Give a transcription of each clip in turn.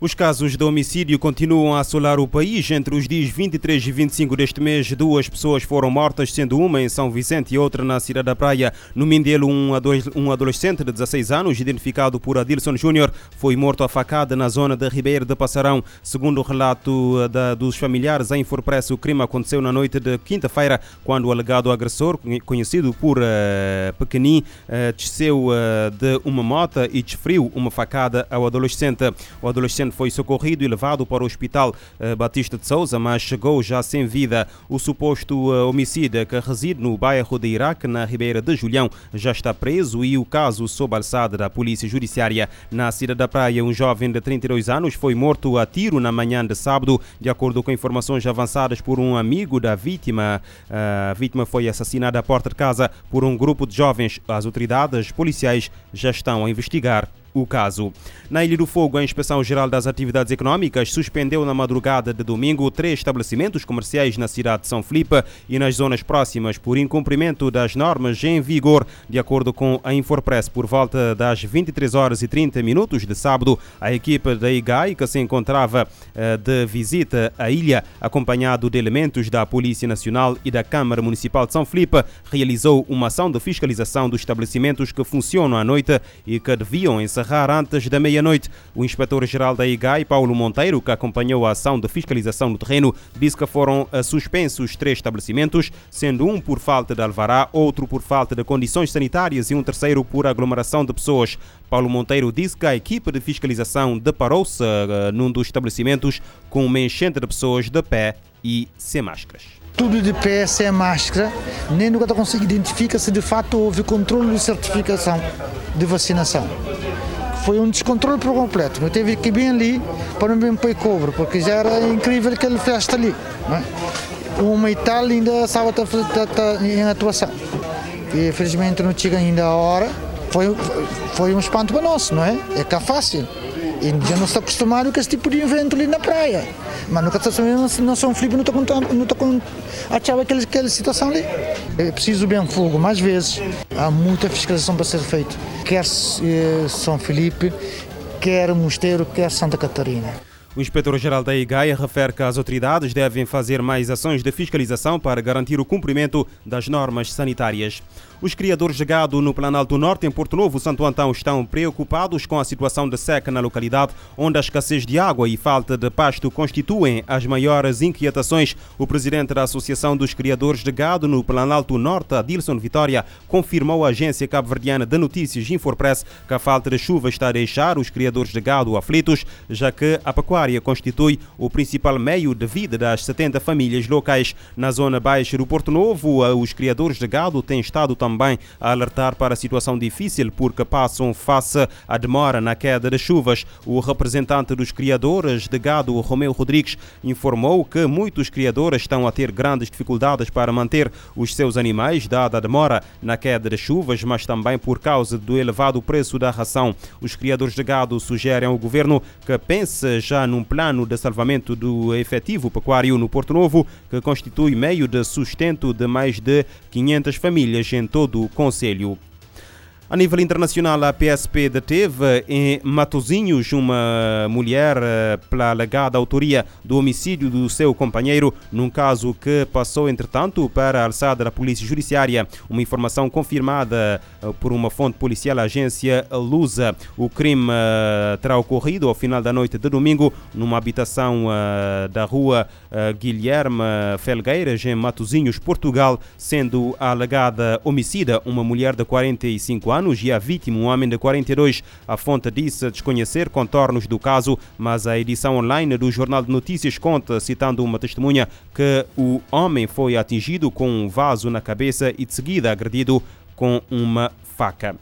Os casos de homicídio continuam a assolar o país. Entre os dias 23 e 25 deste mês, duas pessoas foram mortas, sendo uma em São Vicente e outra na Cidade da Praia. No Mindelo, um adolescente de 16 anos, identificado por Adilson Júnior, foi morto a facada na zona de Ribeira de Passarão. Segundo o relato eh, da, dos familiares, a Infopress, o crime aconteceu na noite de quinta-feira, quando o alegado agressor, conhecido por uh, Pequenim, uh, desceu uh, de uma moto e desferiu uma facada ao adolescente. O adolescente foi socorrido e levado para o Hospital eh, Batista de Souza, mas chegou já sem vida. O suposto eh, homicida que reside no bairro de Iraque, na Ribeira de Julião, já está preso e o caso sob alçada da Polícia Judiciária. Na cidade da Praia, um jovem de 32 anos foi morto a tiro na manhã de sábado, de acordo com informações avançadas por um amigo da vítima. A vítima foi assassinada à porta de casa por um grupo de jovens. As autoridades policiais já estão a investigar o caso. Na Ilha do Fogo, a Inspeção Geral das Atividades Econômicas suspendeu na madrugada de domingo três estabelecimentos comerciais na cidade de São Filipe e nas zonas próximas por incumprimento das normas em vigor. De acordo com a Infopress, por volta das 23 horas e 30 minutos de sábado, a equipe da IGAI, que se encontrava eh, de visita à ilha, acompanhado de elementos da Polícia Nacional e da Câmara Municipal de São Filipe, realizou uma ação de fiscalização dos estabelecimentos que funcionam à noite e que deviam encerrar encerrar antes da meia-noite. O inspetor-geral da IGAI, Paulo Monteiro, que acompanhou a ação de fiscalização no terreno, disse que foram eh, suspensos três estabelecimentos, sendo um por falta de alvará, outro por falta de condições sanitárias e um terceiro por aglomeração de pessoas. Paulo Monteiro disse que a equipe de fiscalização deparou-se uh, num dos estabelecimentos com uma enchente de pessoas de pé e sem máscaras tudo de pé, sem máscara, nem nunca consegue identificar se de fato houve controle de certificação de vacinação foi um descontrole por completo. Eu teve que ir bem ali para não pôr cobro, porque já era incrível aquele festa ali. É? Uma e tal ainda estava em atuação. E infelizmente não chega ainda a hora. Foi, foi um espanto para nós, não é? É cá fácil. E já não está acostumado com esse tipo de evento ali na praia. Mas nunca sabendo, não são Filipe, não está com, não está com achava aquela, aquela situação ali. É preciso bem fogo, mais vezes. Há muita fiscalização para ser feita. Quer eh, São Felipe, quer Mosteiro, quer Santa Catarina. O inspetor-geral da IGAI refere que as autoridades devem fazer mais ações de fiscalização para garantir o cumprimento das normas sanitárias. Os criadores de gado no Planalto Norte, em Porto Novo, Santo Antão, estão preocupados com a situação de seca na localidade, onde a escassez de água e falta de pasto constituem as maiores inquietações. O presidente da Associação dos Criadores de Gado no Planalto Norte, Adilson Vitória, confirmou à agência cabo-verdiana de notícias Infopress que a falta de chuva está a deixar os criadores de gado aflitos, já que a pecuária constitui o principal meio de vida das 70 famílias locais. Na zona baixa do Porto Novo, os criadores de gado têm estado também a alertar para a situação difícil porque passam face à demora na queda de chuvas. O representante dos criadores de gado, Romeu Rodrigues, informou que muitos criadores estão a ter grandes dificuldades para manter os seus animais, dada a demora na queda de chuvas, mas também por causa do elevado preço da ração. Os criadores de gado sugerem ao governo que pense já num plano de salvamento do efetivo pecuário no Porto Novo, que constitui meio de sustento de mais de 500 famílias em todo o Conselho. A nível internacional, a PSP deteve em Matozinhos uma mulher eh, pela alegada autoria do homicídio do seu companheiro, num caso que passou, entretanto, para a alçada da Polícia Judiciária. Uma informação confirmada eh, por uma fonte policial, a agência Lusa. O crime eh, terá ocorrido ao final da noite de domingo numa habitação da rua Guilherme Felgueiras, em Matozinhos, Portugal, sendo a alegada homicida uma mulher de 45 anos anos e a vítima, um homem de 42. A fonte disse desconhecer contornos do caso, mas a edição online do Jornal de Notícias conta, citando uma testemunha, que o homem foi atingido com um vaso na cabeça e de seguida agredido com uma faca.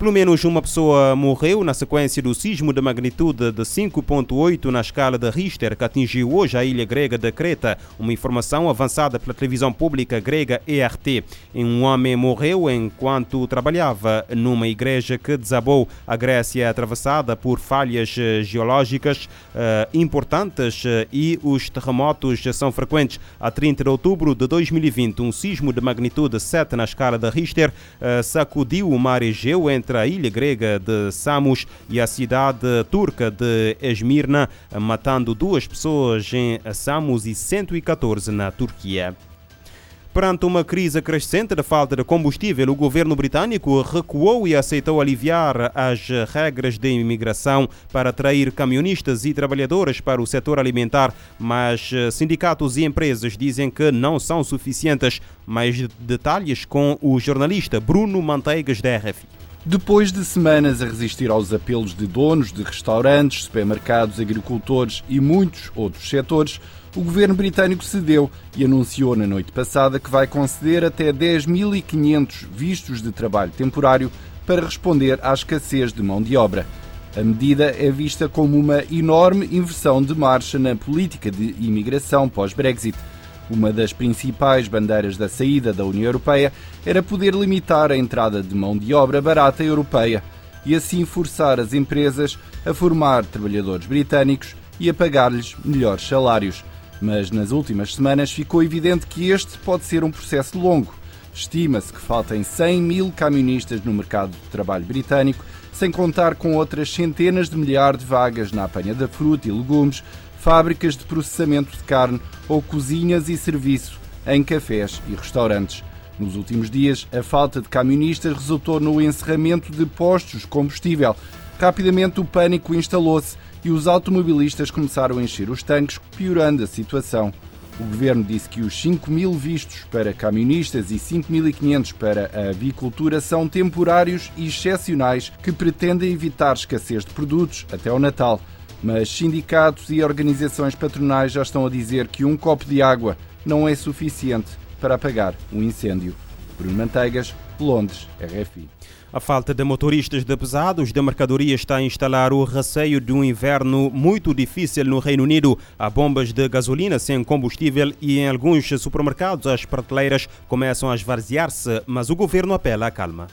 Pelo menos uma pessoa morreu na sequência do sismo de magnitude de 5.8 na escala de Richter que atingiu hoje a ilha grega de Creta. Uma informação avançada pela televisão pública grega ERT. Um homem morreu enquanto trabalhava numa igreja que desabou. A Grécia é atravessada por falhas eh, geológicas uh, importantes uh, e os terremotos são frequentes. A 30 de outubro de 2020, um sismo de magnitude 7 na escala de Richter uh, sacudiu o mar Egeu entre entre a ilha grega de Samos e a cidade turca de Esmirna, matando duas pessoas em Samos e 114 na Turquia. Perante uma crise crescente da falta de combustível, o governo britânico recuou e aceitou aliviar as regras de imigração para atrair camionistas e trabalhadores para o setor alimentar, mas sindicatos e empresas dizem que não são suficientes. Mais detalhes com o jornalista Bruno Manteigas da RFI. Depois de semanas a resistir aos apelos de donos de restaurantes, supermercados, agricultores e muitos outros setores, o governo britânico cedeu e anunciou na noite passada que vai conceder até 10.500 vistos de trabalho temporário para responder à escassez de mão de obra. A medida é vista como uma enorme inversão de marcha na política de imigração pós-Brexit. Uma das principais bandeiras da saída da União Europeia era poder limitar a entrada de mão de obra barata europeia e assim forçar as empresas a formar trabalhadores britânicos e a pagar-lhes melhores salários. Mas nas últimas semanas ficou evidente que este pode ser um processo longo. Estima-se que faltem 100 mil camionistas no mercado de trabalho britânico, sem contar com outras centenas de milhares de vagas na apanha da fruta e legumes, fábricas de processamento de carne ou cozinhas e serviço em cafés e restaurantes. Nos últimos dias, a falta de camionistas resultou no encerramento de postos de combustível. Rapidamente o pânico instalou-se e os automobilistas começaram a encher os tanques, piorando a situação. O governo disse que os 5 mil vistos para camionistas e 5.500 para a avicultura são temporários e excepcionais que pretendem evitar escassez de produtos até o Natal. Mas sindicatos e organizações patronais já estão a dizer que um copo de água não é suficiente para apagar um incêndio. Bruno Manteigas, Londres, RFI. A falta de motoristas de pesados de mercadoria está a instalar o receio de um inverno muito difícil no Reino Unido. Há bombas de gasolina sem combustível e em alguns supermercados as prateleiras começam a esvaziar-se, mas o governo apela à calma.